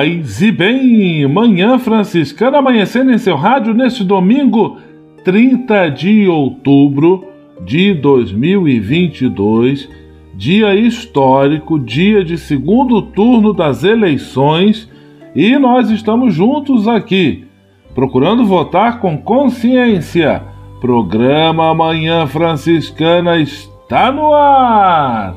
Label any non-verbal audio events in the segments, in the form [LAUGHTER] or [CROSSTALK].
Paz e bem, Manhã Franciscana amanhecendo em seu rádio neste domingo, 30 de outubro de 2022, dia histórico, dia de segundo turno das eleições, e nós estamos juntos aqui, procurando votar com consciência. Programa Manhã Franciscana está no ar!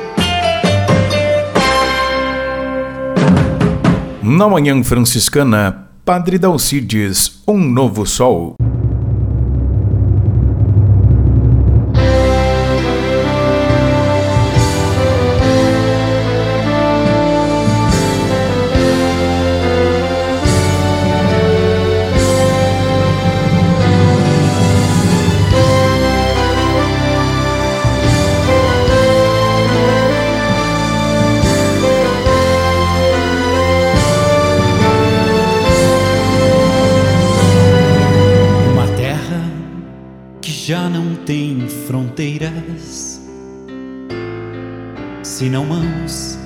Na Manhã Franciscana, Padre Dalcides, Um Novo Sol. Senão mãos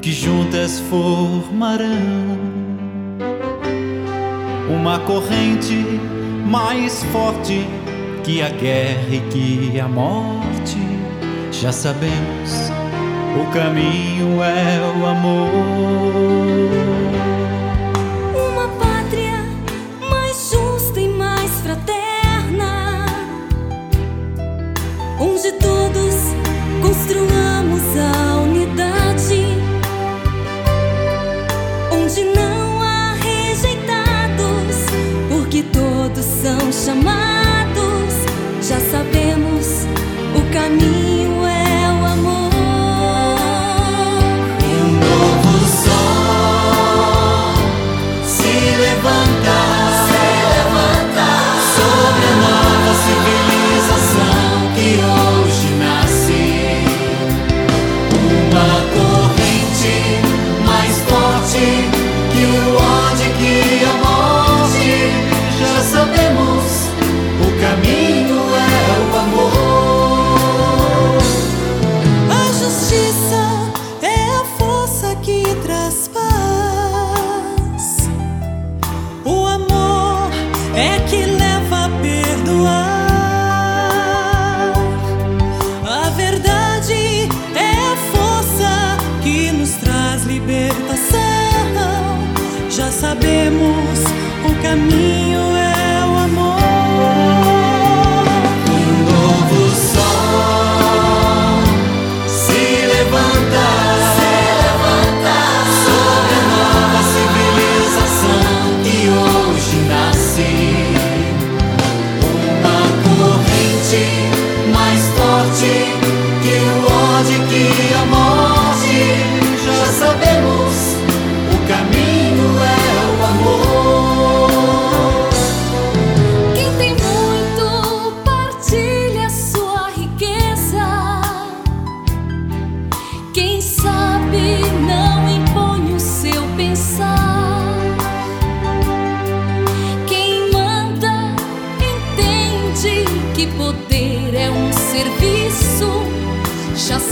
que juntas formarão uma corrente mais forte que a guerra e que a morte. Já sabemos, o caminho é o amor. You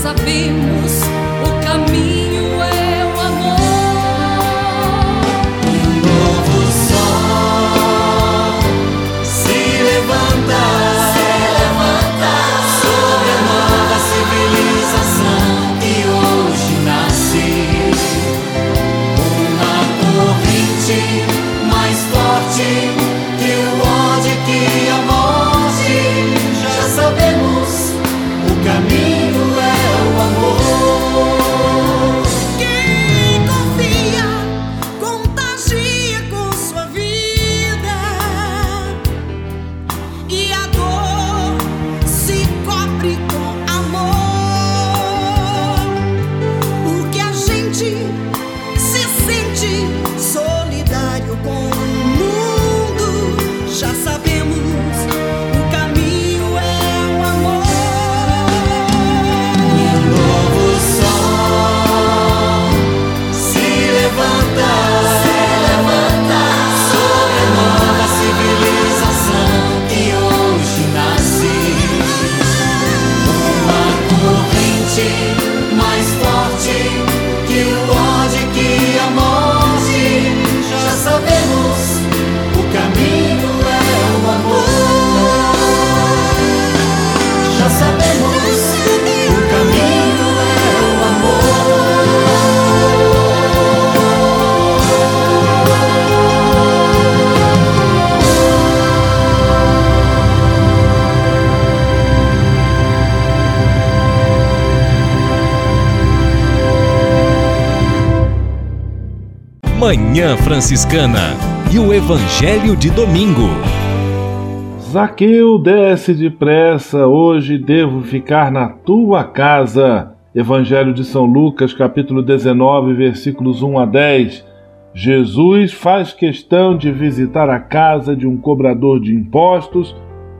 sabemos, Manhã Franciscana e o Evangelho de Domingo. Zaqueu, desce depressa, hoje devo ficar na tua casa. Evangelho de São Lucas, capítulo 19, versículos 1 a 10. Jesus faz questão de visitar a casa de um cobrador de impostos,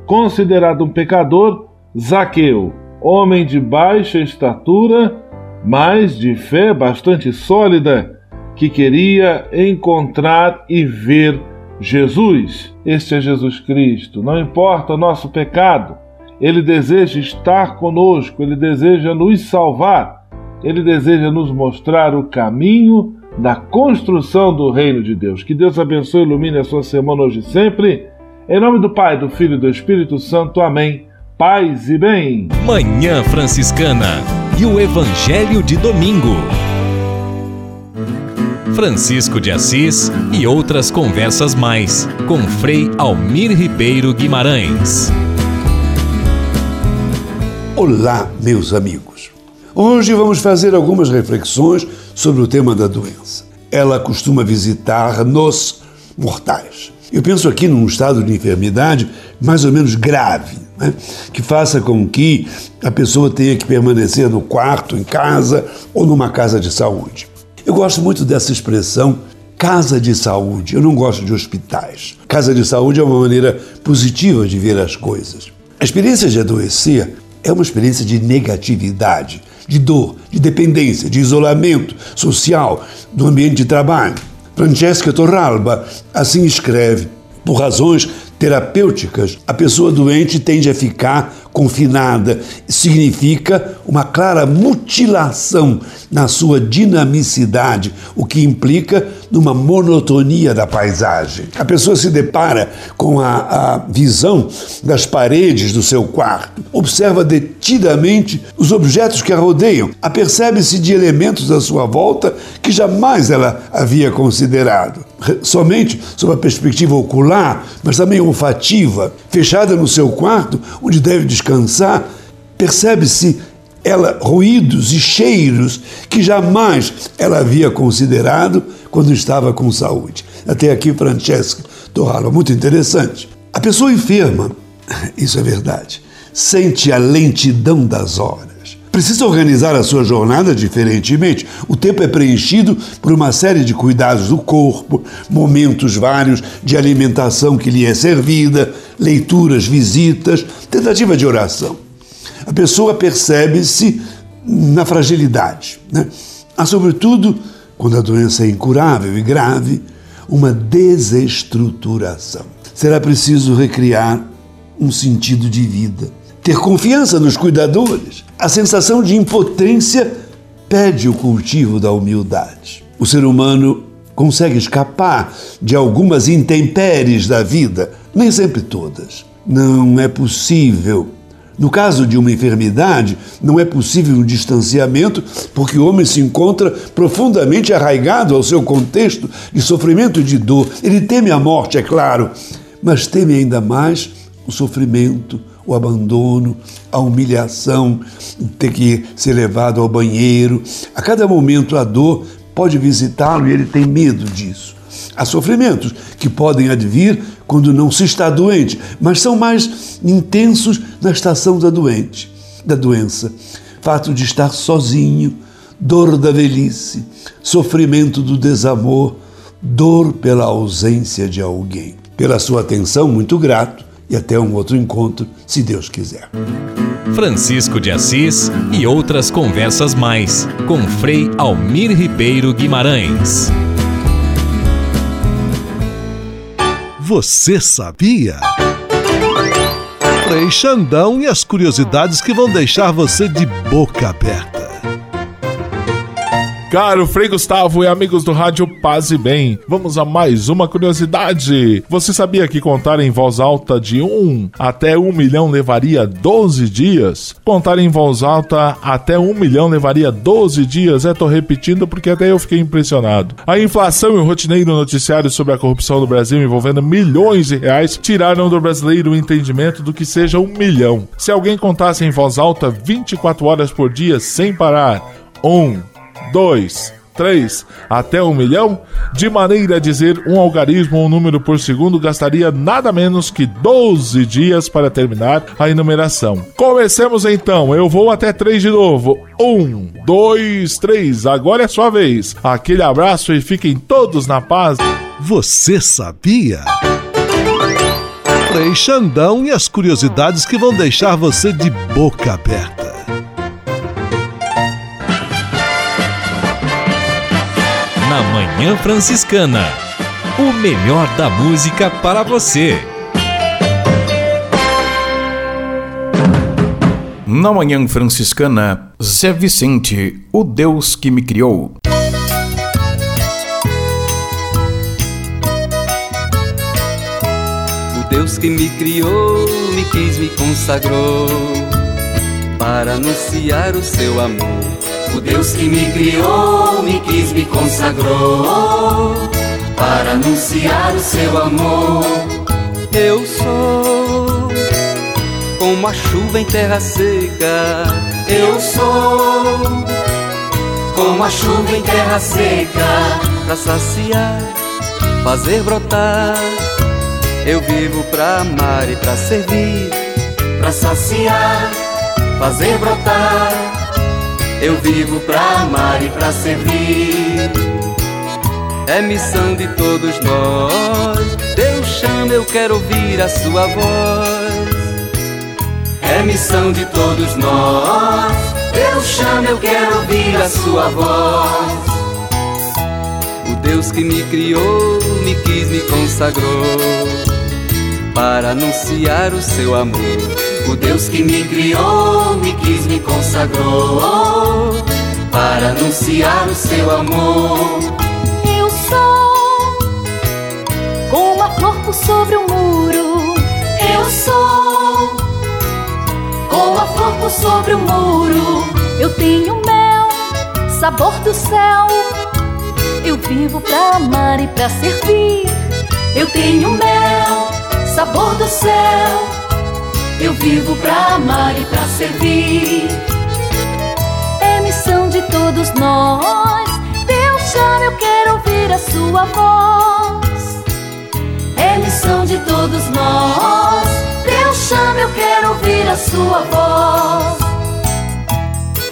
considerado um pecador, Zaqueu, homem de baixa estatura, mas de fé bastante sólida, que queria encontrar e ver Jesus. Este é Jesus Cristo. Não importa o nosso pecado, ele deseja estar conosco, ele deseja nos salvar, ele deseja nos mostrar o caminho da construção do reino de Deus. Que Deus abençoe e ilumine a sua semana hoje e sempre. Em nome do Pai, do Filho e do Espírito Santo. Amém. Paz e bem. Manhã Franciscana e o Evangelho de Domingo. Francisco de Assis e outras conversas mais com Frei Almir Ribeiro Guimarães. Olá, meus amigos. Hoje vamos fazer algumas reflexões sobre o tema da doença. Ela costuma visitar-nos mortais. Eu penso aqui num estado de enfermidade mais ou menos grave, né? que faça com que a pessoa tenha que permanecer no quarto, em casa ou numa casa de saúde. Eu gosto muito dessa expressão casa de saúde. Eu não gosto de hospitais. Casa de saúde é uma maneira positiva de ver as coisas. A experiência de adoecer é uma experiência de negatividade, de dor, de dependência, de isolamento social do ambiente de trabalho. Francesca Torralba assim escreve: por razões terapêuticas, a pessoa doente tende a ficar confinada. Significa uma clara mutilação na sua dinamicidade, o que implica numa monotonia da paisagem. A pessoa se depara com a, a visão das paredes do seu quarto, observa detidamente os objetos que a rodeiam, apercebe-se de elementos à sua volta que jamais ela havia considerado. Somente sob a perspectiva ocular, mas também olfativa, fechada no seu quarto, onde deve descansar, percebe-se ela ruídos e cheiros que jamais ela havia considerado quando estava com saúde. Até aqui, Francesca Torralo, muito interessante. A pessoa enferma, [LAUGHS] isso é verdade, sente a lentidão das horas. Precisa organizar a sua jornada diferentemente. O tempo é preenchido por uma série de cuidados do corpo, momentos vários de alimentação que lhe é servida, leituras, visitas, tentativa de oração. A pessoa percebe-se na fragilidade. Né? Há, sobretudo, quando a doença é incurável e grave, uma desestruturação. Será preciso recriar um sentido de vida, ter confiança nos cuidadores. A sensação de impotência pede o cultivo da humildade. O ser humano consegue escapar de algumas intempéries da vida, nem sempre todas. Não é possível no caso de uma enfermidade, não é possível um distanciamento, porque o homem se encontra profundamente arraigado ao seu contexto de sofrimento e de dor. Ele teme a morte, é claro, mas teme ainda mais o sofrimento, o abandono, a humilhação, ter que ser levado ao banheiro. A cada momento a dor pode visitá-lo e ele tem medo disso. Há sofrimentos que podem advir quando não se está doente, mas são mais intensos na estação da doente, da doença. Fato de estar sozinho, dor da velhice, sofrimento do desamor, dor pela ausência de alguém. Pela sua atenção, muito grato e até um outro encontro, se Deus quiser. Francisco de Assis e outras conversas mais com Frei Almir Ribeiro Guimarães. Você sabia? Frei Xandão e as curiosidades que vão deixar você de boca aberta. Caro Frei Gustavo e amigos do Rádio Paz e Bem, vamos a mais uma curiosidade. Você sabia que contar em voz alta de 1 até 1 milhão levaria 12 dias? Contar em voz alta até 1 milhão levaria 12 dias? É, tô repetindo porque até eu fiquei impressionado. A inflação e o rotineiro noticiário sobre a corrupção no Brasil envolvendo milhões de reais tiraram do brasileiro o entendimento do que seja um milhão. Se alguém contasse em voz alta 24 horas por dia sem parar, 1 dois, três, até um milhão, de maneira a dizer um algarismo ou um número por segundo gastaria nada menos que 12 dias para terminar a enumeração. Comecemos então, eu vou até três de novo. Um, dois, três, agora é sua vez. Aquele abraço e fiquem todos na paz. Você sabia? Frei Xandão e as curiosidades que vão deixar você de boca aberta. Na Manhã Franciscana. O melhor da música para você. Na Manhã Franciscana, Zé Vicente, o Deus que me criou. O Deus que me criou, me quis, me consagrou para anunciar o seu amor o Deus que me criou, me quis, me consagrou para anunciar o seu amor. Eu sou como a chuva em terra seca. Eu sou como a chuva em terra seca para saciar, fazer brotar. Eu vivo pra amar e pra servir, pra saciar, fazer brotar eu vivo pra amar e pra servir. É missão de todos nós. Deus chama, eu quero ouvir a sua voz. É missão de todos nós. Deus chama, eu quero ouvir a sua voz. O Deus que me criou, me quis, me consagrou para anunciar o seu amor o Deus que me criou, me quis, me consagrou para anunciar o seu amor. Eu sou como a flor por sobre o muro. Eu sou como a flor por sobre o muro. Eu tenho mel, sabor do céu. Eu vivo pra amar e pra servir. Eu tenho mel, sabor do céu. Eu vivo pra amar e pra servir. É missão de todos nós. Deus chama, eu quero ouvir a sua voz. É missão de todos nós. Deus chame, eu quero ouvir a sua voz.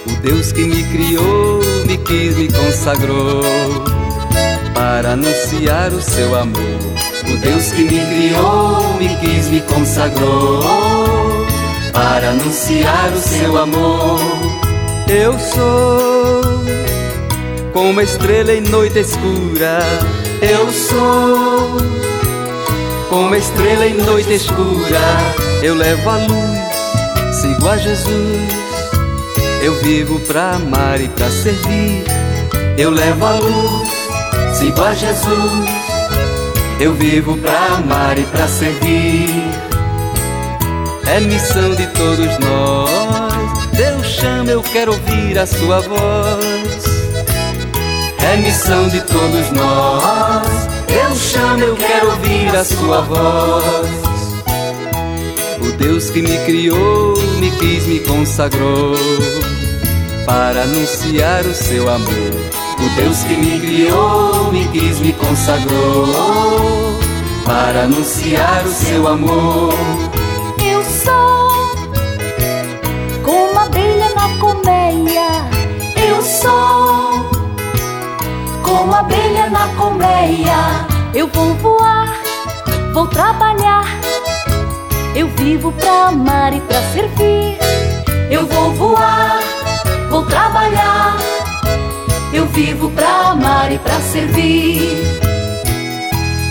O Deus que me criou, me quis, me consagrou para anunciar o seu amor. Deus que me criou, me quis, me consagrou para anunciar o seu amor. Eu sou como uma estrela em noite escura. Eu sou como uma estrela em noite escura. Eu levo a luz, sigo a Jesus. Eu vivo pra amar e pra servir. Eu levo a luz, sigo a Jesus. Eu vivo pra amar e pra servir. É missão de todos nós. Deus chama, eu quero ouvir a sua voz. É missão de todos nós. Deus chama, eu quero ouvir a sua voz. O Deus que me criou, me quis, me consagrou para anunciar o seu amor. O Deus que me criou, me quis, me consagrou para anunciar o seu amor. Eu sou como abelha na colmeia. Eu sou como abelha na colmeia. Eu vou voar, vou trabalhar. Eu vivo pra amar e pra servir. Eu vou voar, vou trabalhar. Eu vivo pra amar e pra servir.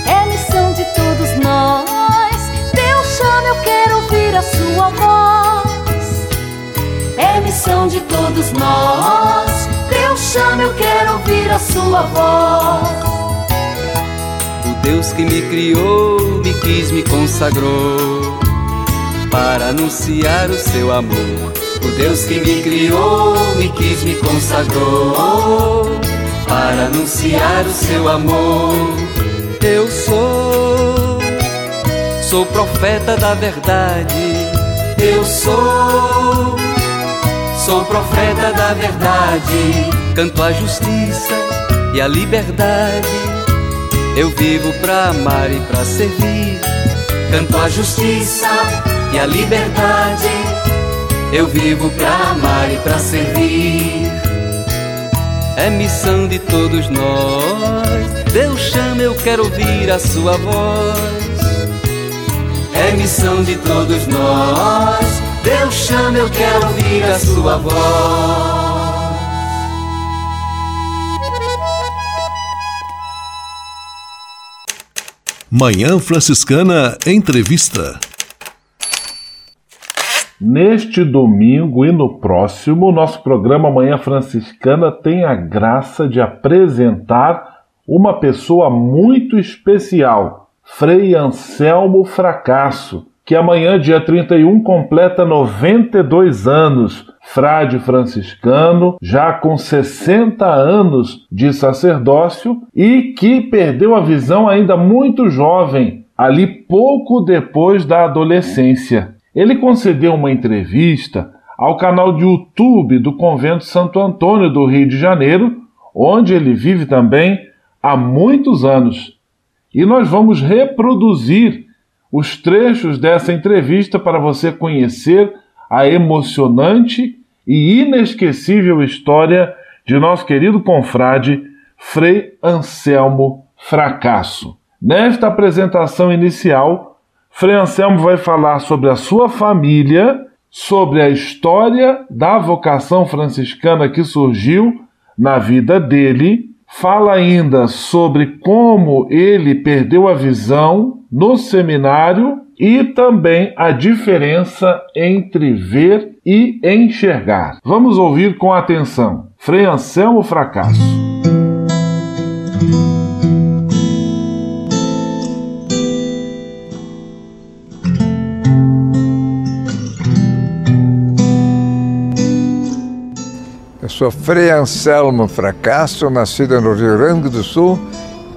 É missão de todos nós. Deus chama, eu quero ouvir a sua voz. É missão de todos nós. Deus chama, eu quero ouvir a sua voz. O Deus que me criou, me quis, me consagrou para anunciar o seu amor. O Deus que me criou, me quis, me consagrou para anunciar o seu amor. Eu sou, sou profeta da verdade. Eu sou, sou profeta da verdade. Canto a justiça e a liberdade. Eu vivo pra amar e pra servir. Canto a justiça e a liberdade. Eu vivo pra amar e pra servir. É missão de todos nós. Deus chama, eu quero ouvir a sua voz. É missão de todos nós. Deus chama, eu quero ouvir a sua voz. Manhã Franciscana Entrevista. Neste domingo e no próximo, nosso programa Manhã Franciscana tem a graça de apresentar uma pessoa muito especial, Frei Anselmo Fracasso, que amanhã, dia 31, completa 92 anos, frade franciscano, já com 60 anos de sacerdócio e que perdeu a visão ainda muito jovem, ali pouco depois da adolescência. Ele concedeu uma entrevista ao canal de YouTube do Convento Santo Antônio do Rio de Janeiro, onde ele vive também há muitos anos. E nós vamos reproduzir os trechos dessa entrevista para você conhecer a emocionante e inesquecível história de nosso querido confrade Frei Anselmo Fracasso. Nesta apresentação inicial, Frei Anselmo vai falar sobre a sua família, sobre a história da vocação franciscana que surgiu na vida dele, fala ainda sobre como ele perdeu a visão no seminário e também a diferença entre ver e enxergar. Vamos ouvir com atenção. Frei Anselmo Fracasso. Sou Frei Anselmo Fracasso, nascido no Rio Grande do Sul,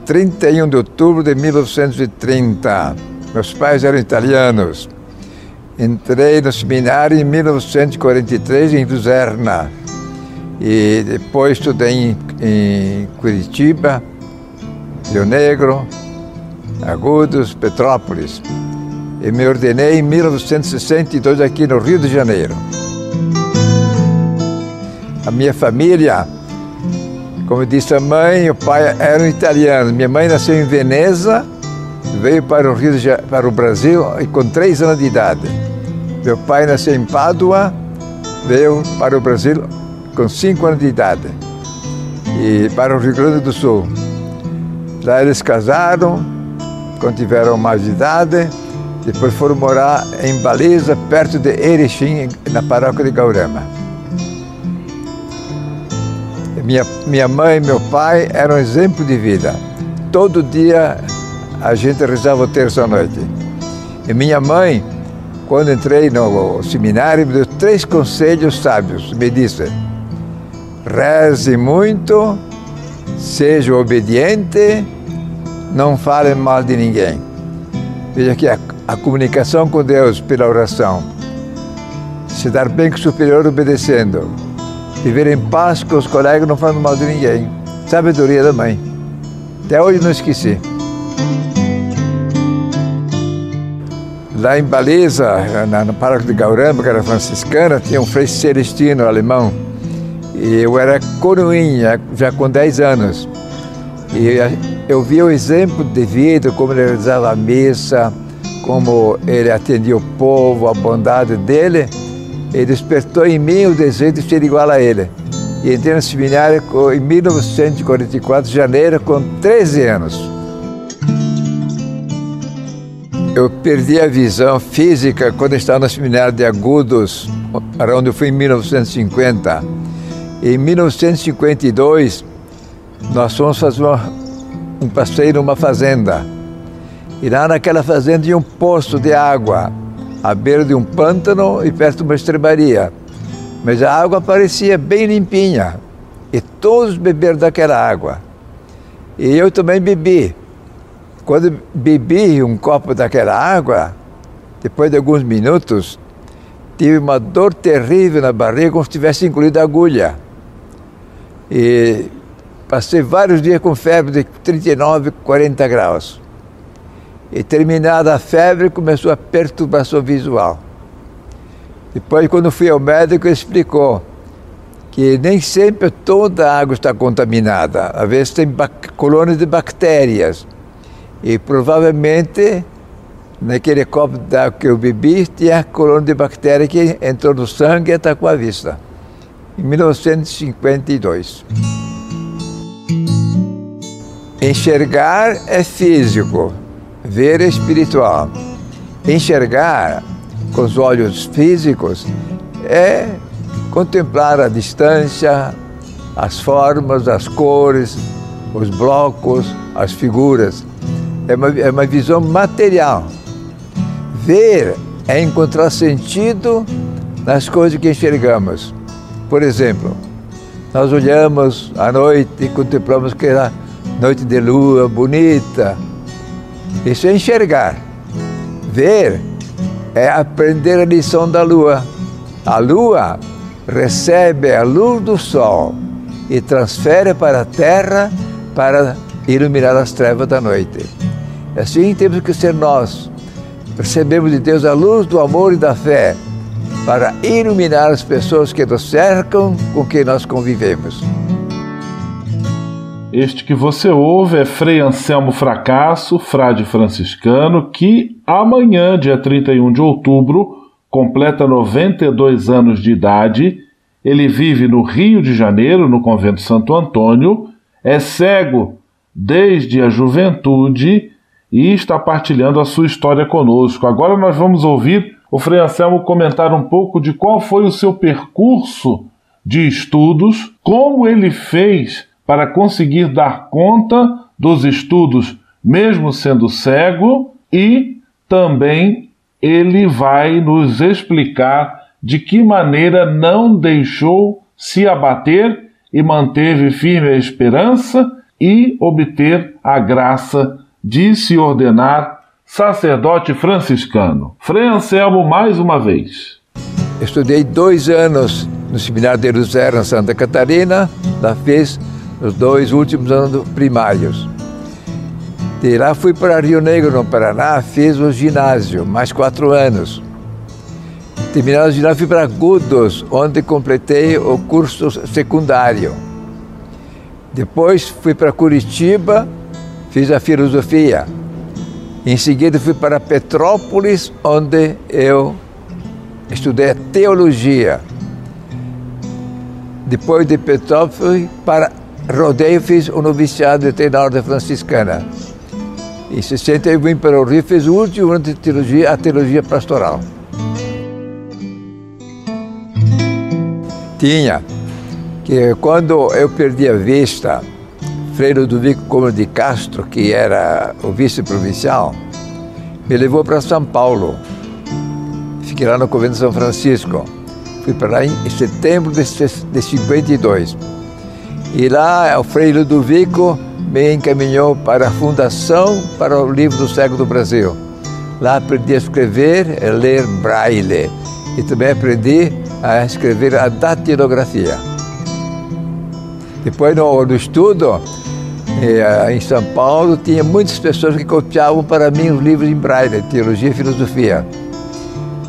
31 de outubro de 1930. Meus pais eram italianos. Entrei no seminário em 1943 em Luzerna. E depois estudei em, em Curitiba, Rio Negro, Agudos, Petrópolis. e me ordenei em 1962 aqui no Rio de Janeiro. A minha família, como disse a mãe, o pai eram italianos. Minha mãe nasceu em Veneza, veio para o, Rio de, para o Brasil com três anos de idade. Meu pai nasceu em Pádua, veio para o Brasil com cinco anos de idade e para o Rio Grande do Sul. Lá eles casaram, quando tiveram mais de idade, depois foram morar em Baliza, perto de Erechim, na paróquia de Gaurama. Minha, minha mãe e meu pai eram exemplo de vida. Todo dia a gente rezava o terço à noite. E minha mãe, quando entrei no seminário, me deu três conselhos sábios. Me disse, reze muito, seja obediente, não fale mal de ninguém. Veja que a, a comunicação com Deus pela oração, se dar bem com o superior obedecendo, viver em paz com os colegas não falando mal de ninguém. Sabedoria da mãe. Até hoje não esqueci. Lá em Baliza, na, no Parque de Gaurama, que era franciscana, tinha um frei celestino alemão. E eu era coroinha, já com 10 anos. E eu vi o exemplo de vida, como ele realizava a missa, como ele atendia o povo, a bondade dele, e despertou em mim o desejo de ser igual a ele. E entrei no seminário em 1944, janeiro, com 13 anos. Eu perdi a visão física quando estava no seminário de Agudos, para onde eu fui em 1950. Em 1952, nós fomos fazer uma, um passeio numa fazenda. E lá naquela fazenda tinha um poço de água, à beira de um pântano e perto de uma estrebaria. Mas a água parecia bem limpinha. E todos beberam daquela água. E eu também bebi. Quando bebi um copo daquela água, depois de alguns minutos, tive uma dor terrível na barriga, como se tivesse engolido agulha. E passei vários dias com febre de 39, 40 graus. E terminada a febre, começou a perturbação visual. Depois, quando fui ao médico, ele explicou que nem sempre toda a água está contaminada. Às vezes tem colônias de bactérias. E provavelmente naquele copo d'água que eu bebi tinha colônia de bactéria que entrou no sangue e atacou a vista. Em 1952. Enxergar é físico, ver espiritual. Enxergar com os olhos físicos é contemplar a distância, as formas, as cores, os blocos, as figuras é uma, é uma visão material. Ver é encontrar sentido nas coisas que enxergamos. Por exemplo, nós olhamos à noite e contemplamos aquela noite de lua bonita. Isso é enxergar. Ver é aprender a lição da lua. A lua recebe a luz do sol e transfere para a terra para iluminar as trevas da noite. Assim temos que ser nós. Recebemos de Deus a luz do amor e da fé para iluminar as pessoas que nos cercam, com quem nós convivemos. Este que você ouve é Frei Anselmo Fracasso, frade franciscano, que amanhã, dia 31 de outubro, completa 92 anos de idade. Ele vive no Rio de Janeiro, no convento Santo Antônio, é cego desde a juventude e está partilhando a sua história conosco. Agora nós vamos ouvir o Frei Anselmo comentar um pouco de qual foi o seu percurso de estudos, como ele fez para conseguir dar conta dos estudos, mesmo sendo cego, e também ele vai nos explicar de que maneira não deixou se abater e manteve firme a esperança e obter a graça de se ordenar sacerdote franciscano. Frei Anselmo, mais uma vez. Estudei dois anos no Seminário de Luzera, Santa Catarina, lá fiz os dois últimos anos primários. De lá fui para Rio Negro, no Paraná, fiz o ginásio, mais quatro anos. Terminado o ginásio, fui para Agudos, onde completei o curso secundário. Depois fui para Curitiba, fiz a filosofia. Em seguida fui para Petrópolis, onde eu estudei teologia. Depois de Petrópolis, para Rodeio, fiz o noviciado de na ordem franciscana. Em 60 eu vim para o Rio, fiz o último ano de teologia, a teologia pastoral. Tinha que quando eu perdi a vista, Frei Ludovico Como de Castro, que era o vice-provincial, me levou para São Paulo. Fiquei lá no convento de São Francisco. Fui para lá em setembro de 52. E lá o Frei Ludovico me encaminhou para a Fundação para o Livro do Cego do Brasil. Lá aprendi a escrever e ler braille. E também aprendi a escrever a datilografia. Depois, no, no estudo, eh, em São Paulo, tinha muitas pessoas que copiavam para mim os livros em braille, teologia e filosofia.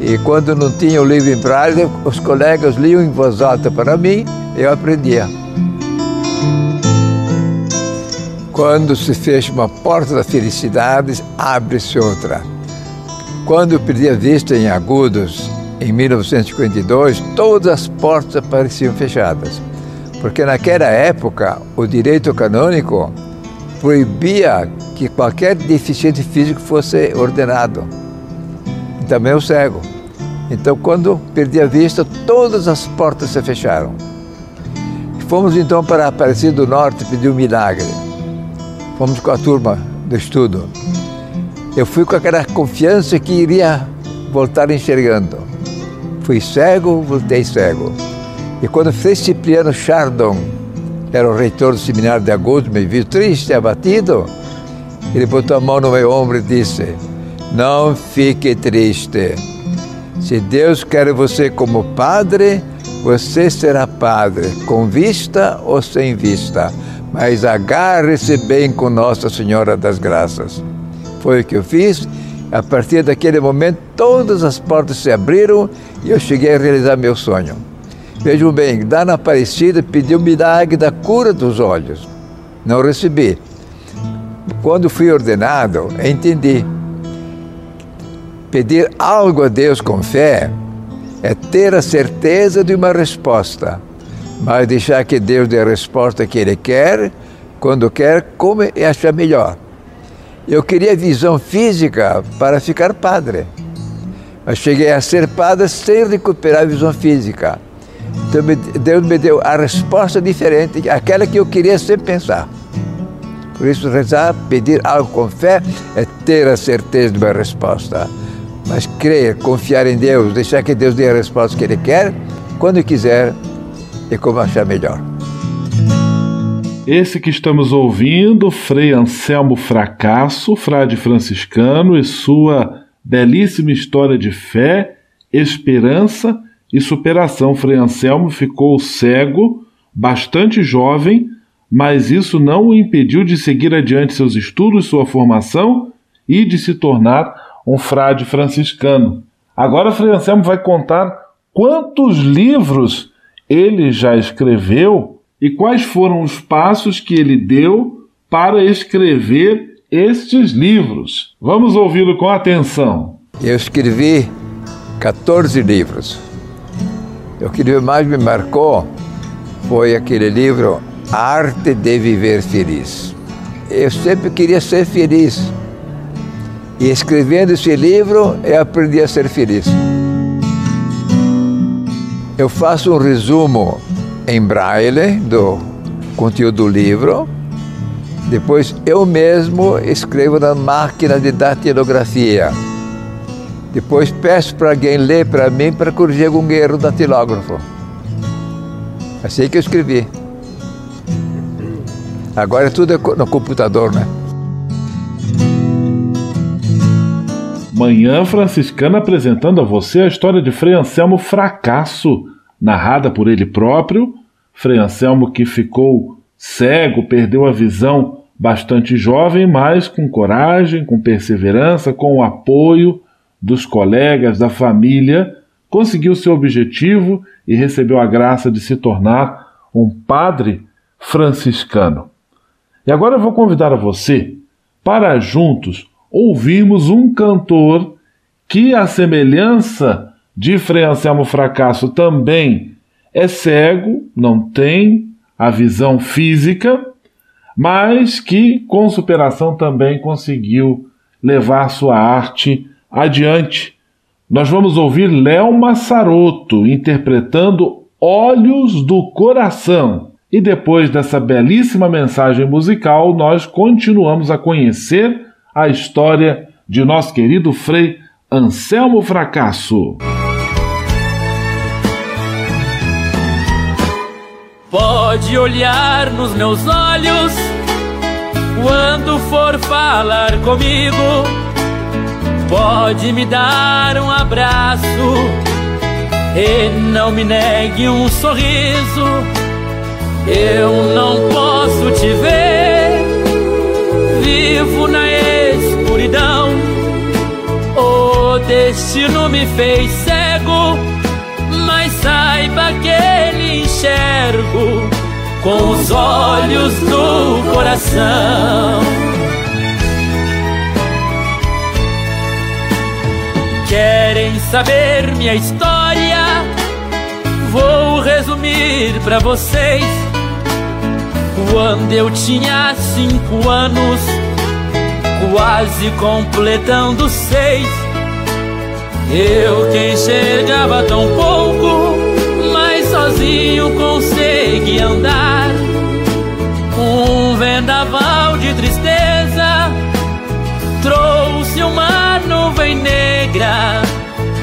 E quando não tinha o livro em braille, os colegas liam em voz alta para mim eu aprendia. Quando se fecha uma porta da felicidade, abre-se outra. Quando eu perdi a vista em Agudos, em 1952, todas as portas pareciam fechadas porque naquela época o direito canônico proibia que qualquer deficiente físico fosse ordenado, e também o cego. Então, quando perdi a vista, todas as portas se fecharam. Fomos então para Aparecida do Norte pedir um milagre. Fomos com a turma do estudo. Eu fui com aquela confiança que iria voltar enxergando. Fui cego, voltei cego. E quando Frei Cipriano Chardon, era o reitor do seminário de agosto, me viu triste, abatido, ele botou a mão no meu ombro e disse: Não fique triste. Se Deus quer você como padre, você será padre, com vista ou sem vista. Mas agarre-se bem com Nossa Senhora das Graças. Foi o que eu fiz. A partir daquele momento, todas as portas se abriram e eu cheguei a realizar meu sonho. Vejam bem, Dana Aparecida pediu milagre da cura dos olhos. Não recebi. Quando fui ordenado, entendi. Pedir algo a Deus com fé é ter a certeza de uma resposta, mas deixar que Deus dê a resposta que Ele quer, quando quer, como achar melhor. Eu queria visão física para ficar padre, mas cheguei a ser padre sem recuperar a visão física. Então Deus me deu a resposta diferente, aquela que eu queria sempre pensar. Por isso, rezar, pedir algo com fé, é ter a certeza de uma resposta. Mas crer, confiar em Deus, deixar que Deus dê a resposta que Ele quer, quando quiser e como achar melhor. Esse que estamos ouvindo, Frei Anselmo Fracasso, frade franciscano, e sua belíssima história de fé, esperança e superação. Frei Anselmo ficou cego, bastante jovem, mas isso não o impediu de seguir adiante seus estudos, sua formação e de se tornar um frade franciscano. Agora, Frei Anselmo vai contar quantos livros ele já escreveu e quais foram os passos que ele deu para escrever estes livros. Vamos ouvi-lo com atenção. Eu escrevi 14 livros. O que mais me marcou foi aquele livro Arte de Viver Feliz. Eu sempre queria ser feliz. E escrevendo esse livro, eu aprendi a ser feliz. Eu faço um resumo em braille do conteúdo do livro. Depois eu mesmo escrevo na máquina de datilografia. Depois peço para alguém ler para mim para corrigir algum erro datilógrafo. Assim que eu escrevi. Agora tudo é no computador, né? Manhã Franciscana apresentando a você a história de Frei Anselmo Fracasso, narrada por ele próprio. Frei Anselmo que ficou cego, perdeu a visão bastante jovem, mas com coragem, com perseverança, com o apoio dos colegas, da família, conseguiu seu objetivo e recebeu a graça de se tornar um padre franciscano. E agora eu vou convidar a você para juntos ouvirmos um cantor que, à semelhança de Frei Anselmo Fracasso, também é cego, não tem a visão física, mas que, com superação, também conseguiu levar sua arte adiante. Nós vamos ouvir Léo Massaroto interpretando Olhos do Coração. E depois dessa belíssima mensagem musical, nós continuamos a conhecer a história de nosso querido Frei Anselmo Fracasso. Pode olhar nos meus olhos quando for falar comigo. Pode me dar um abraço e não me negue um sorriso. Eu não posso te ver vivo na destino me fez cego, mas saiba que ele enxergo com os olhos do coração. Querem saber minha história? Vou resumir para vocês. Quando eu tinha cinco anos, quase completando seis, eu que enxergava tão pouco, mas sozinho consegui andar. Um vendaval de tristeza trouxe uma nuvem negra,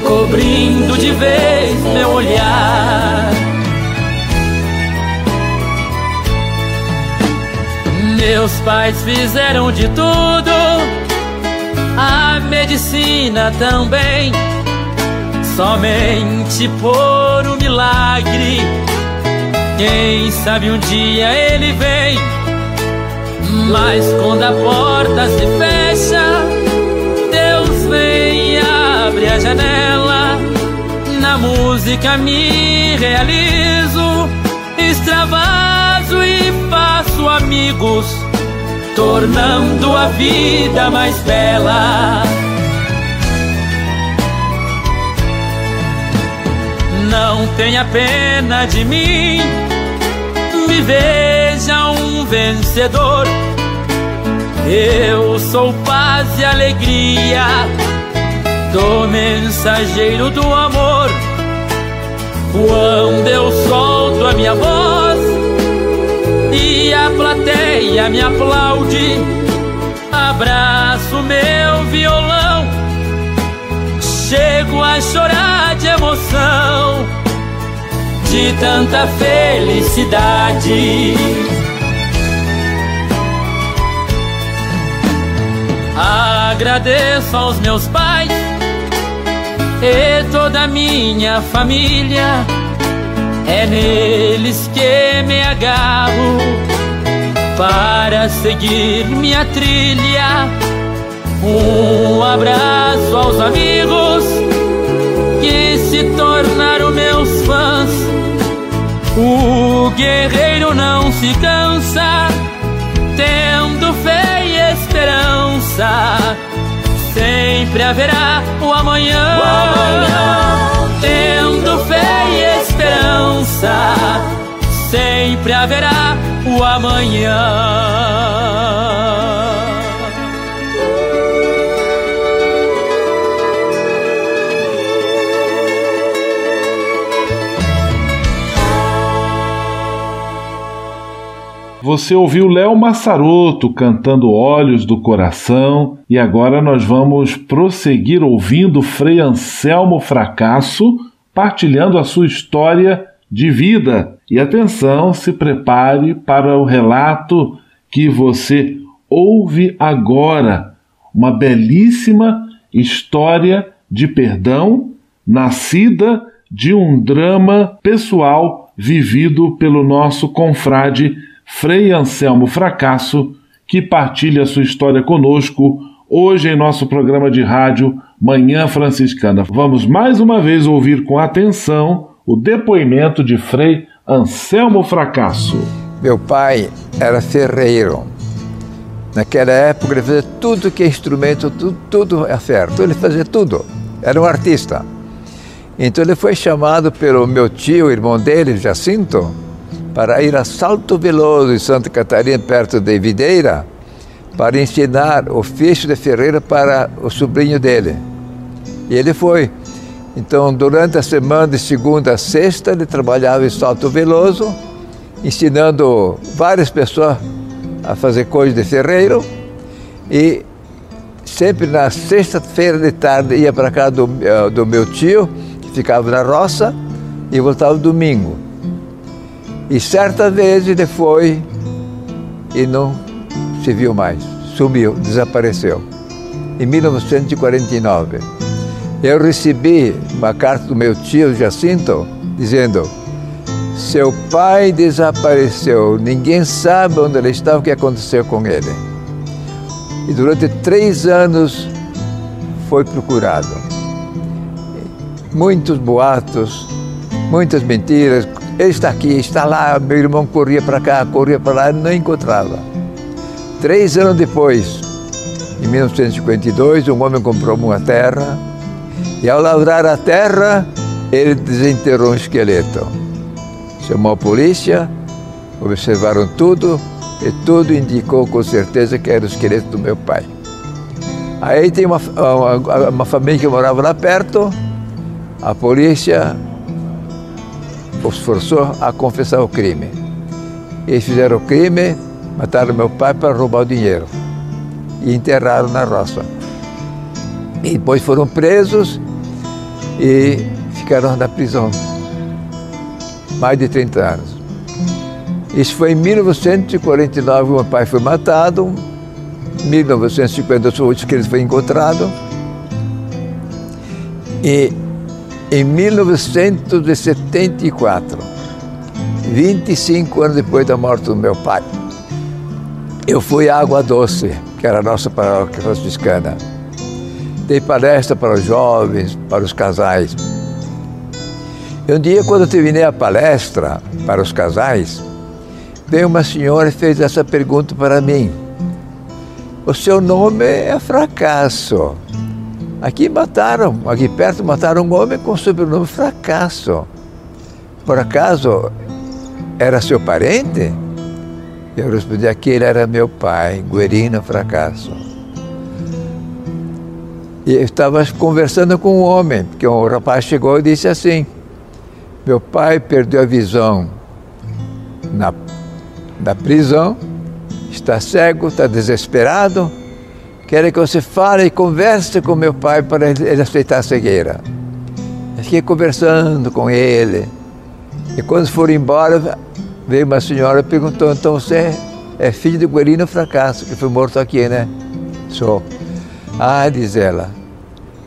cobrindo de vez meu olhar. Meus pais fizeram de tudo, a medicina também, somente por um milagre. Quem sabe um dia ele vem, mas quando a porta se fecha, Deus vem e abre a janela. Na música me realizo, extravaso e faço amigos, tornando a vida mais bela. Não tenha pena de mim, me veja um vencedor. Eu sou paz e alegria, do mensageiro do amor. Quando eu solto a minha voz e a plateia me aplaude, abraço meu violão, chego a chorar emoção, de tanta felicidade. Agradeço aos meus pais e toda a minha família. É neles que me agarro para seguir minha trilha. Um abraço aos amigos que se tornaram meus fãs. O guerreiro não se cansa, tendo fé e esperança. Sempre haverá o amanhã, o amanhã. tendo fé e esperança. Sempre haverá o amanhã. Você ouviu Léo Massaroto cantando Olhos do Coração e agora nós vamos prosseguir ouvindo Frei Anselmo Fracasso partilhando a sua história de vida. E atenção, se prepare para o relato que você ouve agora. Uma belíssima história de perdão nascida de um drama pessoal vivido pelo nosso confrade Frei Anselmo Fracasso, que partilha sua história conosco hoje em nosso programa de rádio Manhã Franciscana. Vamos mais uma vez ouvir com atenção o depoimento de Frei Anselmo Fracasso. Meu pai era ferreiro. Naquela época ele fazia tudo que é instrumento, tudo, tudo é ferro, ele fazia tudo. Era um artista. Então ele foi chamado pelo meu tio, irmão dele, Jacinto, para ir a Salto Veloso, em Santa Catarina, perto de Videira, para ensinar ofício de ferreiro para o sobrinho dele. E ele foi. Então, durante a semana, de segunda a sexta, ele trabalhava em Salto Veloso, ensinando várias pessoas a fazer coisas de ferreiro. E sempre na sexta-feira de tarde ia para casa do, eh, do meu tio, que ficava na roça, e voltava domingo. E certa vez ele foi e não se viu mais, sumiu, desapareceu. Em 1949, eu recebi uma carta do meu tio Jacinto dizendo: seu pai desapareceu, ninguém sabe onde ele estava, o que aconteceu com ele. E durante três anos foi procurado. Muitos boatos, muitas mentiras. Ele está aqui, está lá. Meu irmão corria para cá, corria para lá, não encontrava. Três anos depois, em 1952, um homem comprou uma terra e, ao lavrar a terra, ele desenterrou um esqueleto. Chamou a polícia, observaram tudo e tudo indicou com certeza que era o esqueleto do meu pai. Aí tem uma, uma, uma família que morava lá perto, a polícia os forçou a confessar o crime. Eles fizeram o crime, mataram meu pai para roubar o dinheiro e enterraram na roça. E depois foram presos e ficaram na prisão mais de 30 anos. Isso foi em 1949, meu pai foi matado, em 1958 que ele foi encontrado, e em 1974, 25 anos depois da morte do meu pai, eu fui à Água Doce, que era a nossa paróquia franciscana. Dei palestra para os jovens, para os casais. E um dia, quando eu terminei a palestra para os casais, veio uma senhora e fez essa pergunta para mim. O seu nome é Fracasso. Aqui mataram, aqui perto mataram um homem com o sobrenome Fracasso. Por acaso era seu parente? Eu respondi, aquele era meu pai, Guerino Fracasso. E eu estava conversando com um homem, porque um rapaz chegou e disse assim, meu pai perdeu a visão na, na prisão, está cego, está desesperado, quer que você fale e converse com meu pai para ele aceitar a cegueira. Fiquei conversando com ele. E quando foram embora, veio uma senhora e perguntou, então você é filho de Guerino Fracasso, que foi morto aqui, né? Sou. Ah, diz ela,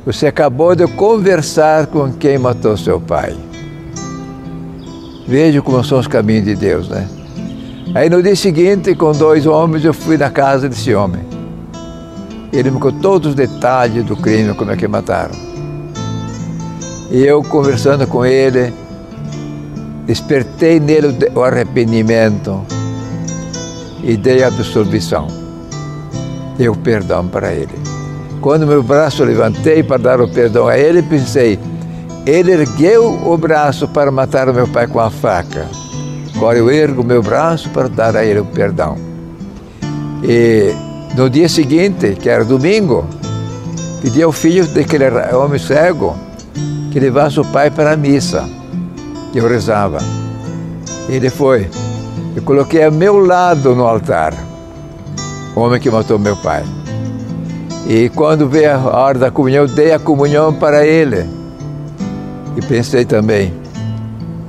você acabou de conversar com quem matou seu pai. Veja como são os caminhos de Deus, né? Aí no dia seguinte, com dois homens, eu fui na casa desse homem. Ele me contou todos os detalhes do crime, como é que mataram. E eu conversando com ele, despertei nele o arrependimento e dei a absolvição. Dei o perdão para ele. Quando meu braço levantei para dar o perdão a ele, pensei, ele ergueu o braço para matar o meu pai com a faca. Agora eu ergo meu braço para dar a ele o perdão. E no dia seguinte, que era domingo, pedi ao filho daquele homem cego que levasse o pai para a missa. E eu rezava. Ele foi. Eu coloquei a meu lado no altar o homem que matou meu pai. E quando veio a hora da comunhão, dei a comunhão para ele. E pensei também,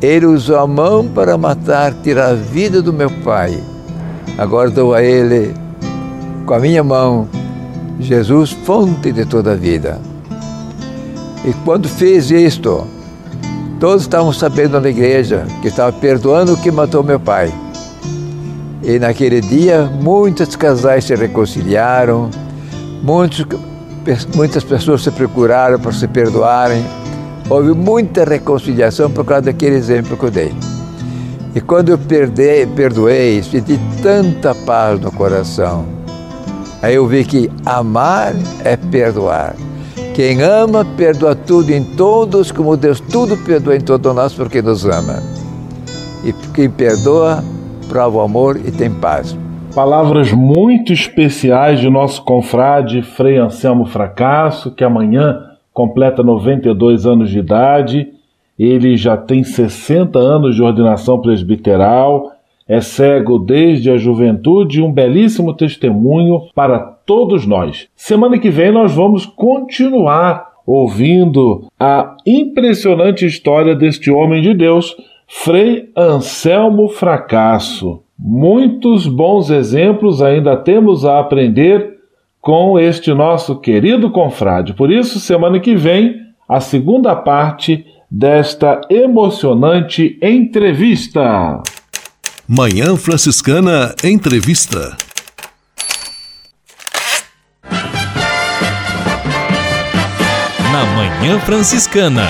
ele usou a mão para matar, tirar a vida do meu pai. Agora dou a ele, com a minha mão, Jesus, fonte de toda a vida. E quando fez isto, todos estavam sabendo na igreja que estava perdoando o que matou meu pai. E naquele dia, muitos casais se reconciliaram, muitos, muitas pessoas se procuraram para se perdoarem. Houve muita reconciliação por causa daquele exemplo que eu dei. E quando eu perdei, perdoei, senti tanta paz no coração. Aí eu vi que amar é perdoar. Quem ama, perdoa tudo em todos, como Deus tudo perdoa em todos nós, porque nos ama. E quem perdoa, prova o amor e tem paz. Palavras muito especiais de nosso confrade Frei Anselmo Fracasso, que amanhã completa 92 anos de idade. Ele já tem 60 anos de ordenação presbiteral, é cego desde a juventude um belíssimo testemunho para todos nós. Semana que vem nós vamos continuar ouvindo a impressionante história deste homem de Deus Frei Anselmo Fracasso. Muitos bons exemplos ainda temos a aprender com este nosso querido confrade. Por isso, semana que vem, a segunda parte desta emocionante entrevista. Manhã Franciscana Entrevista. Na Manhã Franciscana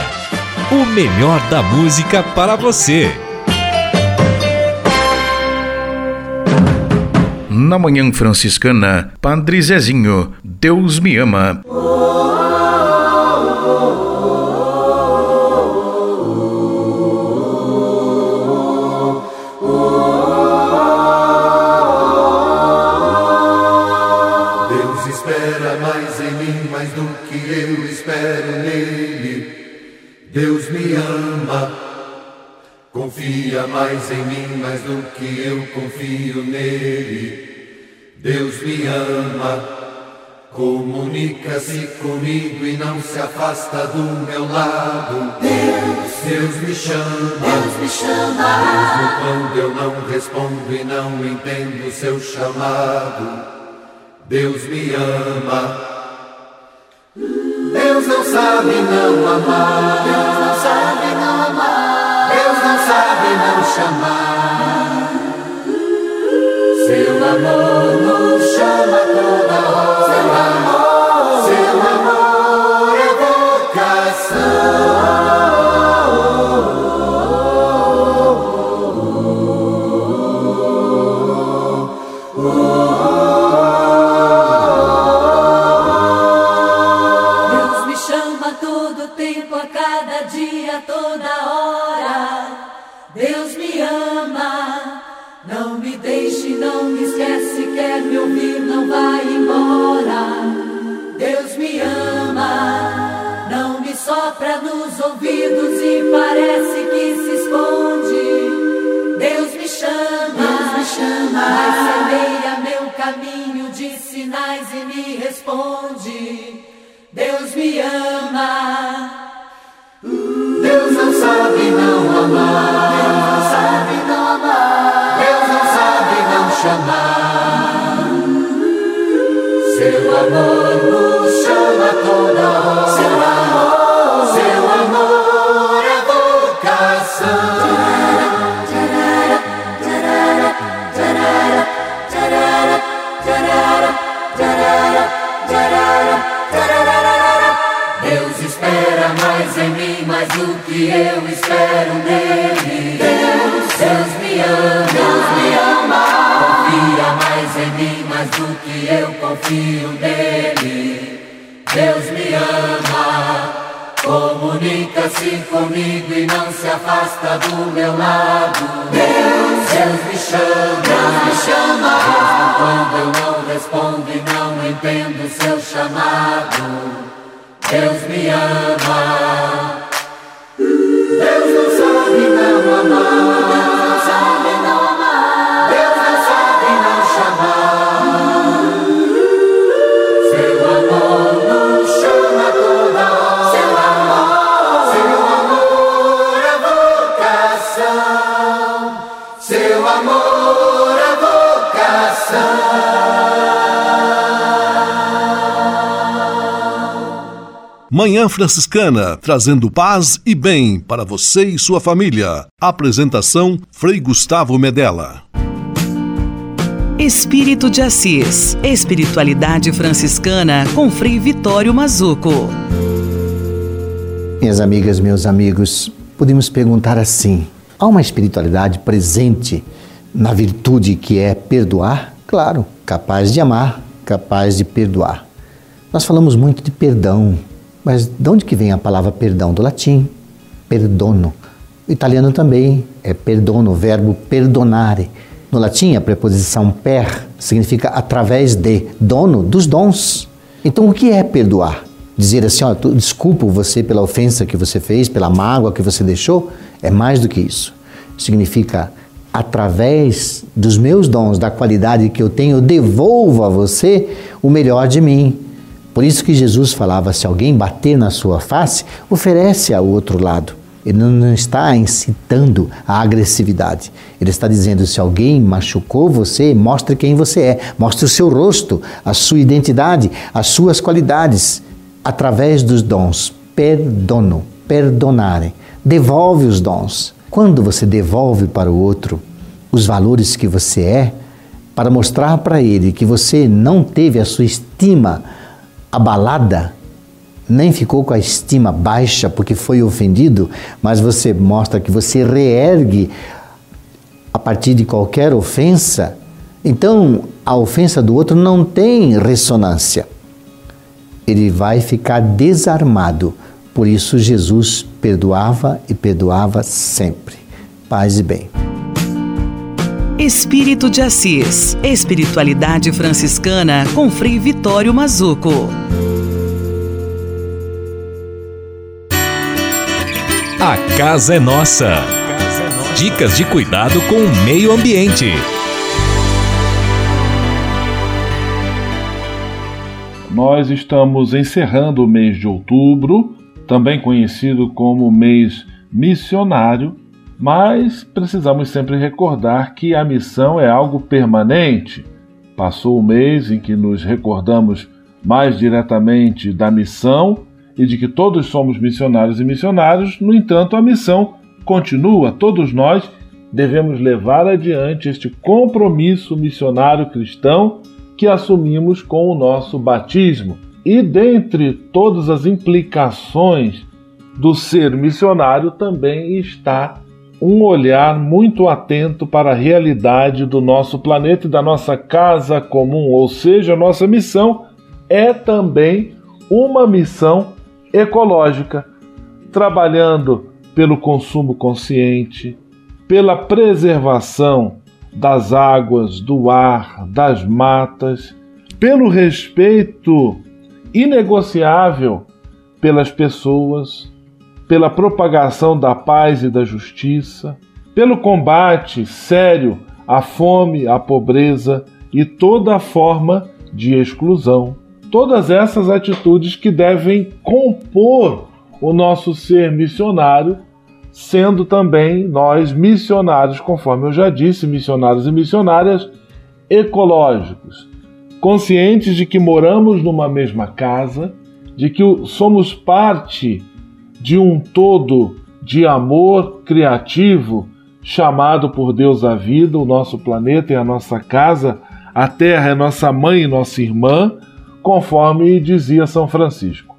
o melhor da música para você. Na Manhã Franciscana, Padre Zezinho, Deus me ama. Em mim, mais do que eu confio nele. Deus me ama, comunica-se comigo e não se afasta do meu lado. Deus, Deus me chama, Deus me chama. Mesmo quando eu não respondo e não entendo seu chamado. Deus me ama. Deus não sabe não amar. Deus não sabe não amar sabe não chamar. Seu amor nos chama toda hora. Sopra nos ouvidos e parece que se esconde. Deus me chama, Deus me chama, mas semeia meu caminho de sinais e me responde. Deus me ama. Deus não sabe não amar. Deus não sabe não amar. Deus não sabe não chamar. Seu amor eu espero nele. Deus, Deus me ama, Deus me ama. Confia mais em mim, mais do que eu confio nele. Deus me ama, comunica-se comigo e não se afasta do meu lado. Deus, Deus me chama, Deus me chama. Mesmo quando eu não respondo e não entendo seu chamado. Deus me ama. Deus não sabe Manhã Franciscana, trazendo paz e bem para você e sua família. Apresentação: Frei Gustavo Medella. Espírito de Assis. Espiritualidade franciscana com Frei Vitório Mazuco. Minhas amigas, meus amigos, podemos perguntar assim: há uma espiritualidade presente na virtude que é perdoar? Claro, capaz de amar, capaz de perdoar. Nós falamos muito de perdão, mas de onde que vem a palavra perdão? Do latim, perdono. O italiano também é perdono, o verbo perdonare. No latim, a preposição per significa através de, dono dos dons. Então, o que é perdoar? Dizer assim, ó, desculpo você pela ofensa que você fez, pela mágoa que você deixou, é mais do que isso. Significa, através dos meus dons, da qualidade que eu tenho, eu devolvo a você o melhor de mim. Por isso que Jesus falava: se alguém bater na sua face, oferece ao outro lado. Ele não está incitando a agressividade. Ele está dizendo: se alguém machucou você, mostre quem você é, mostre o seu rosto, a sua identidade, as suas qualidades, através dos dons. Perdono, perdonare. Devolve os dons. Quando você devolve para o outro os valores que você é, para mostrar para ele que você não teve a sua estima abalada, nem ficou com a estima baixa porque foi ofendido, mas você mostra que você reergue a partir de qualquer ofensa, então a ofensa do outro não tem ressonância. Ele vai ficar desarmado. Por isso Jesus perdoava e perdoava sempre. Paz e bem. Espírito de Assis. Espiritualidade franciscana com Frei Vitório Mazuco. A casa é nossa. Dicas de cuidado com o meio ambiente. Nós estamos encerrando o mês de outubro, também conhecido como mês missionário, mas precisamos sempre recordar que a missão é algo permanente. Passou o mês em que nos recordamos mais diretamente da missão e de que todos somos missionários e missionários, no entanto, a missão continua. Todos nós devemos levar adiante este compromisso missionário cristão que assumimos com o nosso batismo. E dentre todas as implicações do ser missionário também está um olhar muito atento para a realidade do nosso planeta e da nossa casa comum, ou seja, nossa missão é também uma missão ecológica, trabalhando pelo consumo consciente, pela preservação das águas, do ar, das matas, pelo respeito inegociável pelas pessoas, pela propagação da paz e da justiça, pelo combate sério à fome, à pobreza e toda forma de exclusão. Todas essas atitudes que devem compor o nosso ser missionário, sendo também nós missionários, conforme eu já disse, missionários e missionárias ecológicos, conscientes de que moramos numa mesma casa, de que somos parte de um todo de amor criativo chamado por Deus à vida, o nosso planeta é a nossa casa, a terra é nossa mãe e nossa irmã, conforme dizia São Francisco.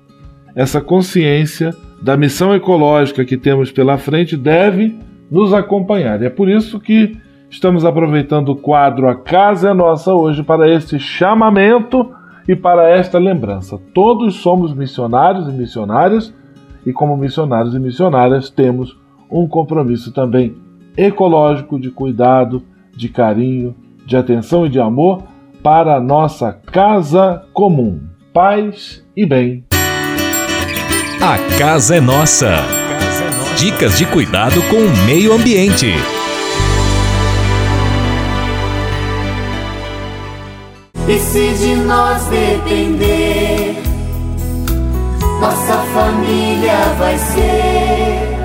Essa consciência da missão ecológica que temos pela frente deve nos acompanhar. E é por isso que estamos aproveitando o quadro A Casa é Nossa hoje para este chamamento e para esta lembrança. Todos somos missionários e missionárias e, como missionários e missionárias, temos um compromisso também ecológico de cuidado, de carinho, de atenção e de amor para a nossa casa comum. Paz e bem. A casa é nossa. Dicas de cuidado com o meio ambiente. E se de nós depender, nossa família vai ser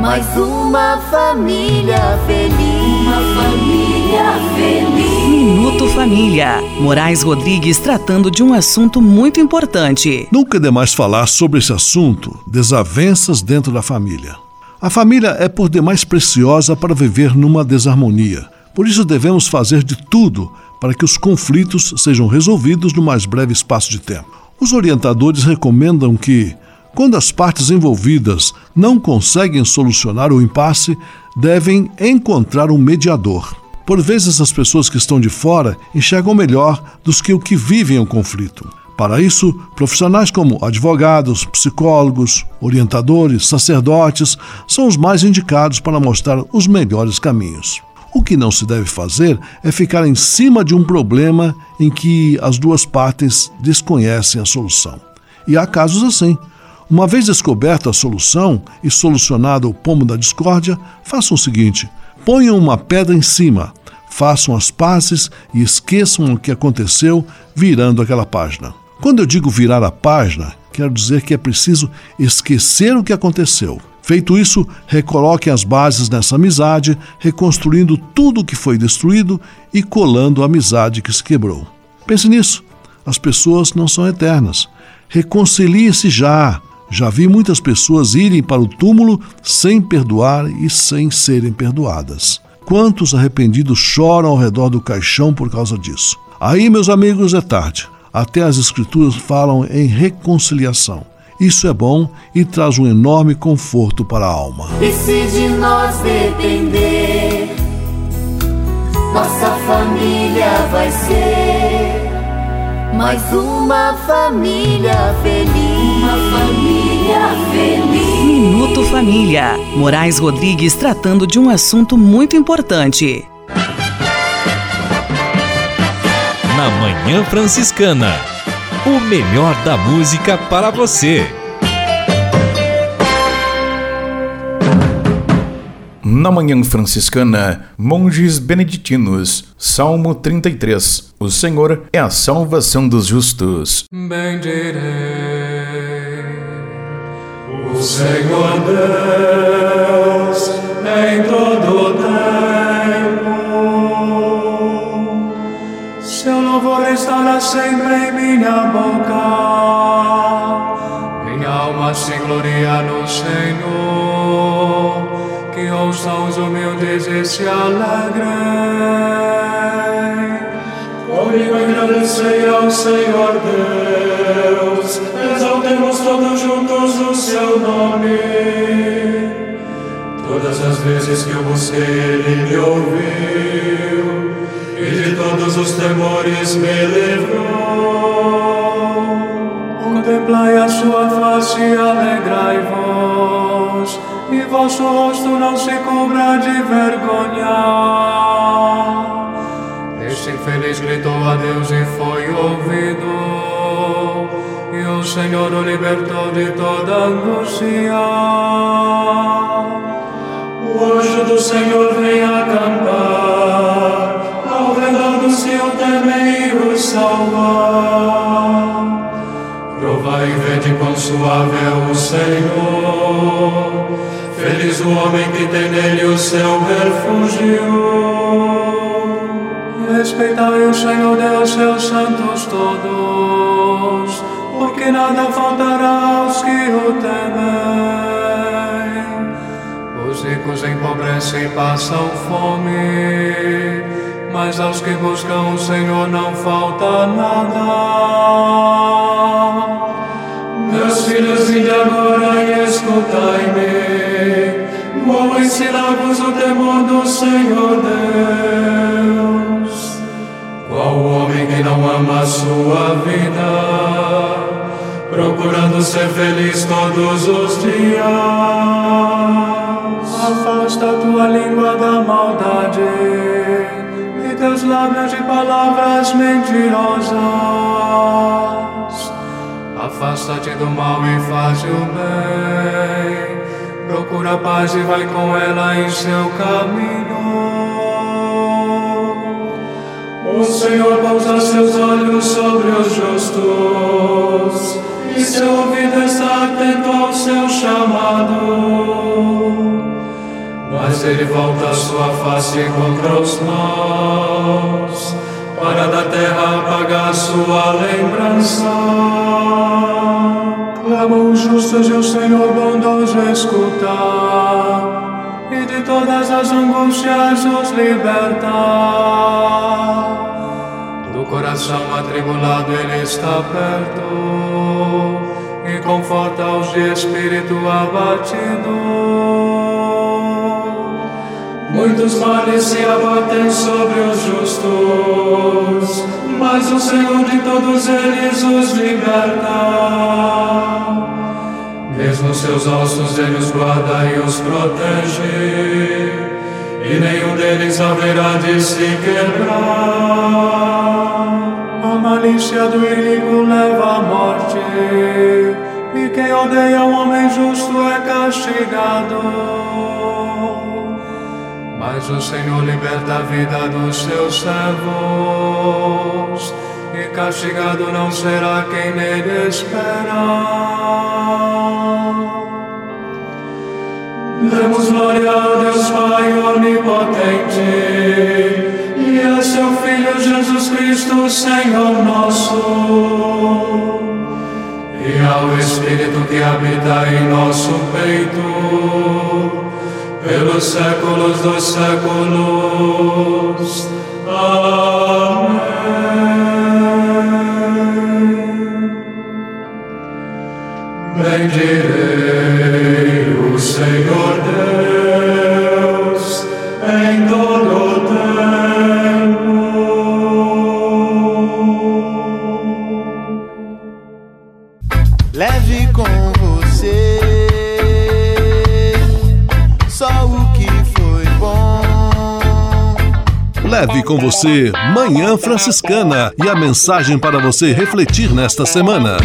mais uma família feliz. Uma família feliz. Minuto Família. Moraes Rodrigues tratando de um assunto muito importante. Nunca é demais falar sobre esse assunto: desavenças dentro da família. A família é por demais preciosa para viver numa desarmonia. Por isso devemos fazer de tudo para que os conflitos sejam resolvidos no mais breve espaço de tempo. Os orientadores recomendam que, quando as partes envolvidas não conseguem solucionar o impasse, devem encontrar um mediador. Por vezes, as pessoas que estão de fora enxergam melhor dos que o que vivem o conflito. Para isso, profissionais como advogados, psicólogos, orientadores, sacerdotes são os mais indicados para mostrar os melhores caminhos. O que não se deve fazer é ficar em cima de um problema em que as duas partes desconhecem a solução. E há casos assim. Uma vez descoberta a solução e solucionado o pomo da discórdia, façam o seguinte: ponham uma pedra em cima, façam as pazes e esqueçam o que aconteceu virando aquela página. Quando eu digo virar a página, quero dizer que é preciso esquecer o que aconteceu. Feito isso, recoloquem as bases nessa amizade, reconstruindo tudo o que foi destruído e colando a amizade que se quebrou. Pense nisso. As pessoas não são eternas. Reconcilie-se já. Já vi muitas pessoas irem para o túmulo sem perdoar e sem serem perdoadas. Quantos arrependidos choram ao redor do caixão por causa disso? Aí, meus amigos, é tarde. Até as Escrituras falam em reconciliação. Isso é bom e traz um enorme conforto para a alma. E se de nós depender, nossa família vai ser mais uma família feliz. Uma família feliz. Minuto Família. Moraes Rodrigues tratando de um assunto muito importante. na Manhã Franciscana. O melhor da música para você. Na Manhã Franciscana, monges beneditinos, Salmo 33. O Senhor é a salvação dos justos. Bendirei o Senhor Deus em todo estará sempre em minha boca. Minha alma se gloria no Senhor. Que ouçam os humildes e se alegrem. Comigo agradecei ao Senhor Deus. Exaltemos todos juntos o seu nome. Todas as vezes que eu busquei, os temores me livrou. Contemplai a sua face alegrai-vos, e vosso rosto não se cubra de vergonha. Este infeliz gritou a Deus e foi ouvido, e o Senhor o libertou de toda angústia. O anjo do Senhor vem acampar dos que o temem e os salvar. Provai e vede quão suave é o Senhor. Feliz o homem que tem nele o seu refúgio. Respeitai o Senhor Deus, seus santos todos, porque nada faltará aos que o temem. Os ricos empobrecem e passam fome, mas aos que buscam o Senhor não falta nada. Meus filhos, vinde agora e escutai-me. Vou ensinar-vos o temor do Senhor Deus. Qual homem que não ama a sua vida, procurando ser feliz todos os dias? Afasta a tua língua da maldade teus lábios de palavras mentirosas. Afasta-te do mal e faz o bem. Procura a paz e vai com ela em seu caminho. O Senhor pousa seus olhos sobre os justos e seu ouvido está atento ao seu chamado. Mas ele volta a sua face contra os maus, para da terra apagar sua lembrança. Clamam os justos e o Senhor bondoso escuta, e de todas as angústias os liberta. coração atribulado, Ele está perto e conforta os de espírito abatido. Muitos males se abatem sobre os justos, mas o Senhor de todos eles os liberta. Mesmo seus ossos ele os guarda e os protege, e nenhum deles haverá de se quebrar. A malícia do inimigo leva à morte, e quem odeia o homem justo é castigado. Mas o Senhor liberta a vida dos seus servos, e castigado não será quem nele espera. Demos glória a Deus Pai onipotente e a seu Filho Jesus Cristo, Senhor nosso, e ao Espírito que habita em nosso peito, pelos séculos dos séculos. Amém. Bendirei com você Manhã Franciscana e a mensagem para você refletir nesta semana.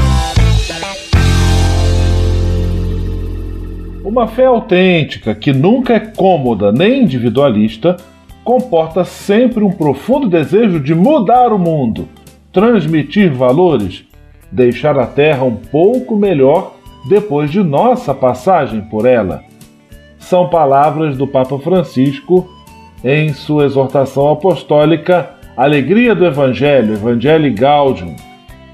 Uma fé autêntica, que nunca é cômoda nem individualista, comporta sempre um profundo desejo de mudar o mundo, transmitir valores, deixar a Terra um pouco melhor depois de nossa passagem por ela. São palavras do Papa Francisco em sua exortação apostólica Alegria do Evangelho, Evangelii Gaudium.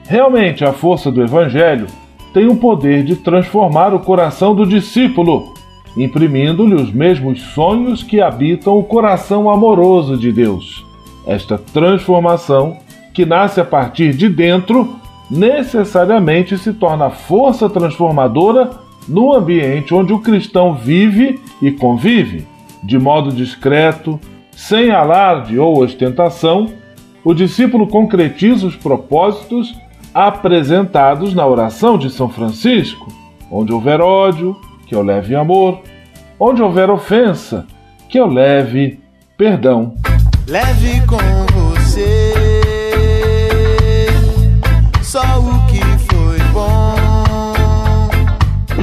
Realmente, a força do Evangelho tem o poder de transformar o coração do discípulo, imprimindo-lhe os mesmos sonhos que habitam o coração amoroso de Deus. Esta transformação, que nasce a partir de dentro, necessariamente se torna força transformadora no ambiente onde o cristão vive e convive. De modo discreto, sem alarde ou ostentação, o discípulo concretiza os propósitos apresentados na oração de São Francisco. Onde houver ódio, que eu leve amor. Onde houver ofensa, que eu leve perdão. Leve com